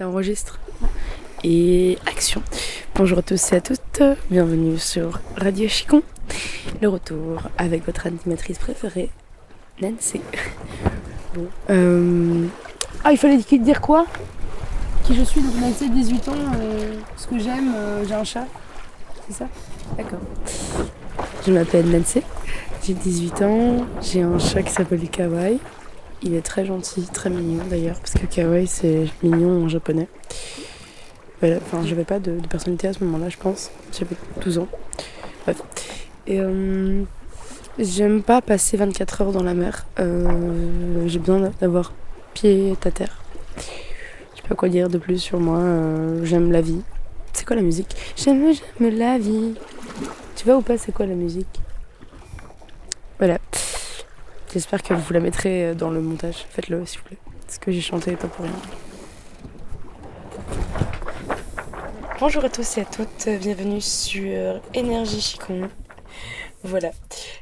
Ça enregistre. Et action. Bonjour à tous et à toutes. Bienvenue sur Radio Chicon. Le retour avec votre animatrice préférée, Nancy. Bon. Euh... Ah, il fallait dire quoi? Qui je suis, donc Nancy, 18 ans, euh, ce que j'aime, euh, j'ai un chat. C'est ça? D'accord. Je m'appelle Nancy, j'ai 18 ans, j'ai un chat qui s'appelle Kawaii. Il est très gentil, très mignon d'ailleurs, parce que kawaii c'est mignon en japonais. Voilà, enfin, j'avais pas de, personnalité à ce moment-là, je pense. J'avais 12 ans. Bref. Et euh, j'aime pas passer 24 heures dans la mer. Euh, j'ai besoin d'avoir pied à terre. Je sais pas quoi dire de plus sur moi. Euh, j'aime la vie. C'est quoi la musique? J'aime, j'aime la vie. Tu vois ou pas, c'est quoi la musique? Voilà. J'espère que vous la mettrez euh, dans le montage. Faites-le s'il vous plaît. Parce que j'ai chanté pas pour rien. Bonjour à tous et à toutes, bienvenue sur Énergie Chicon. Voilà,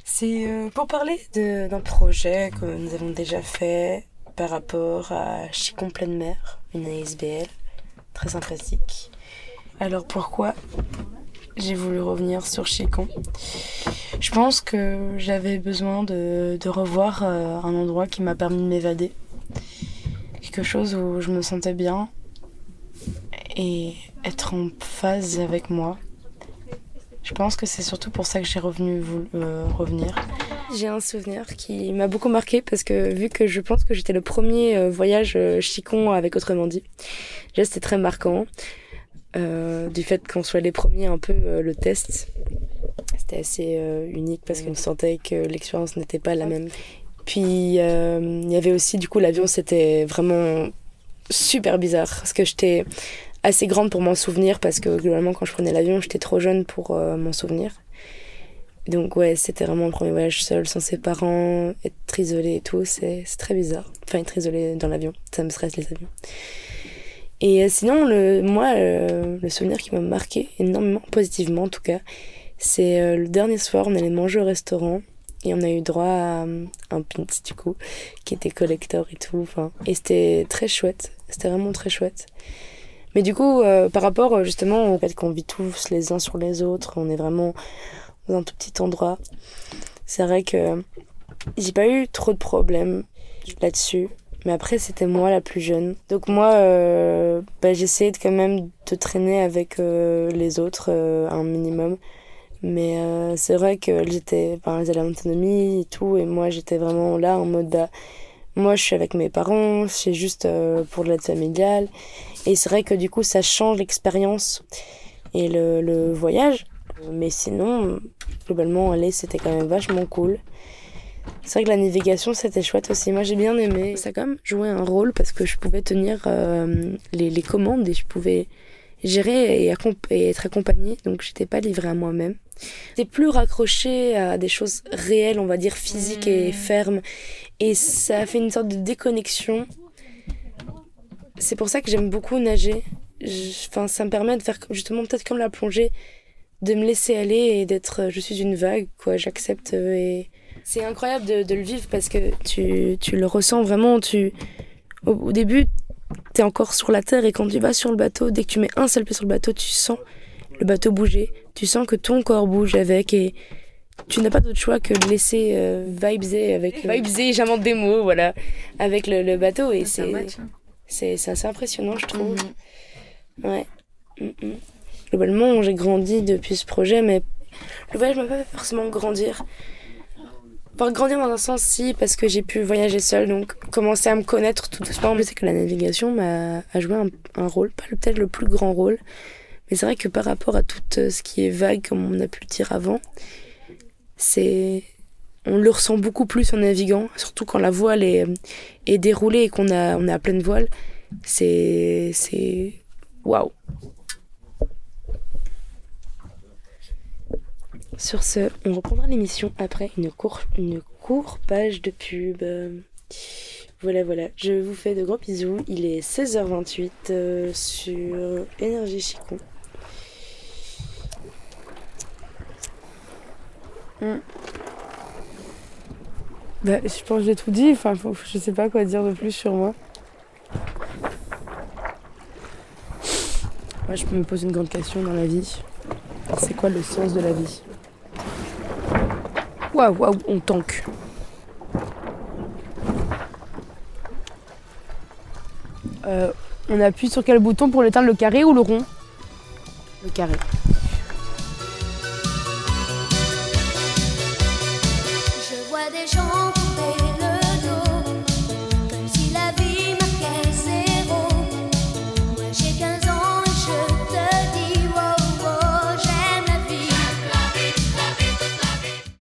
c'est euh, pour parler d'un projet que nous avons déjà fait par rapport à Chicon Pleine Mer, une ASBL très sympathique. Alors pourquoi j'ai voulu revenir sur Chicon Je pense que j'avais besoin de, revoir euh, un endroit qui m'a permis de m'évader. Quelque chose où je me sentais bien et être en phase avec moi. Je pense que c'est surtout pour ça que j'ai revenu euh, revenir. J'ai un souvenir qui m'a beaucoup marqué parce que vu que je pense que j'étais le premier euh, voyage chicon avec Autrement dit, c'était très marquant. Euh, du fait qu'on soit les premiers un peu euh, le test. C'était assez euh, unique parce qu'on sentait que l'expérience n'était pas la même. Puis il y avait aussi du coup l'avion c'était vraiment super bizarre parce que j'étais assez grande pour m'en souvenir parce que globalement quand je prenais l'avion j'étais trop jeune pour m'en souvenir. Donc ouais, c'était vraiment le premier voyage seul, sans ses parents, être isolé et tout, c'est très bizarre. Enfin, être isolé dans l'avion, ça me stresse les avions. Et euh, sinon, le, moi, euh, le souvenir qui m'a marqué énormément, positivement en tout cas, c'est euh, le dernier soir, on allait manger au restaurant et on a eu droit à un pint du coup, qui était collector et tout. Enfin, et c'était très chouette, c'était vraiment très chouette. Mais du coup, par rapport justement au fait qu'on vit tous les uns sur les autres, on est vraiment dans un tout petit endroit, c'est vrai que j'ai pas eu trop de problèmes là-dessus. Mais après, c'était moi la plus jeune. Donc moi, euh, bah, j'essayais quand même de traîner avec euh, les autres euh, un minimum. Mais euh, c'est vrai que j'étais, enfin, autonomie et tout. Et moi, j'étais vraiment là en mode, bah, moi, je suis avec mes parents, c'est juste pour l'aide familiale. Et c'est vrai que du coup, ça change l'expérience et le, le voyage. Mais sinon, globalement, aller, c'était quand même vachement cool. C'est vrai que la navigation, c'était chouette aussi. Moi, j'ai bien aimé. Ça a quand même joué un rôle parce que je pouvais tenir euh, les, les, commandes et je pouvais gérer et, et être accompagnée. Donc, j'étais pas livrée à moi-même. J'étais plus raccrochée à des choses réelles, on va dire physiques et mmh. fermes. Et ça a fait une sorte de déconnexion. C'est pour ça que j'aime beaucoup nager. Enfin, ça me permet de faire justement peut-être comme la plongée, de me laisser aller et d'être. Je suis une vague, quoi. J'accepte et c'est incroyable de, le vivre parce que tu, tu le ressens vraiment. Tu, au, début, tu es encore sur la terre et quand tu vas sur le bateau, dès que tu mets un seul pied sur le bateau, tu sens le bateau bouger. Tu sens que ton corps bouge avec et tu n'as pas d'autre choix que de laisser euh, vibeser avec euh, vibeser j'invente des mots voilà avec le, bateau et c'est hein. c'est assez impressionnant je trouve mhm. ouais mm, mm. globalement j'ai grandi depuis ce projet mais le voyage m'a pas fait forcément grandir pour grandir dans un sens, si, parce que j'ai pu voyager seule, donc commencer à me connaître tout doucement. Je sais que la navigation m'a a joué un, rôle, pas peut-être le plus grand rôle, mais c'est vrai que par rapport à tout euh, ce qui est vague, comme on a pu le dire avant, c'est on le ressent beaucoup plus en naviguant, surtout quand la voile est, est déroulée et qu'on a, on est à pleine voile. C'est. C'est. Waouh! Sur ce, on reprendra l'émission après une, courte une courte page de pub. Voilà, voilà. Je vous fais de gros bisous. Il est 16h28 euh, sur Énergie Chicon. Hmm. Bah, je pense que j'ai tout dit. Enfin, je sais pas quoi dire de plus sur moi. Moi, je me pose une grande question dans la vie. C'est quoi le sens de la vie? Waouh, waouh, on tank. Euh, on appuie sur quel bouton pour l'éteindre, le carré ou le rond? Le carré. Je vois des gens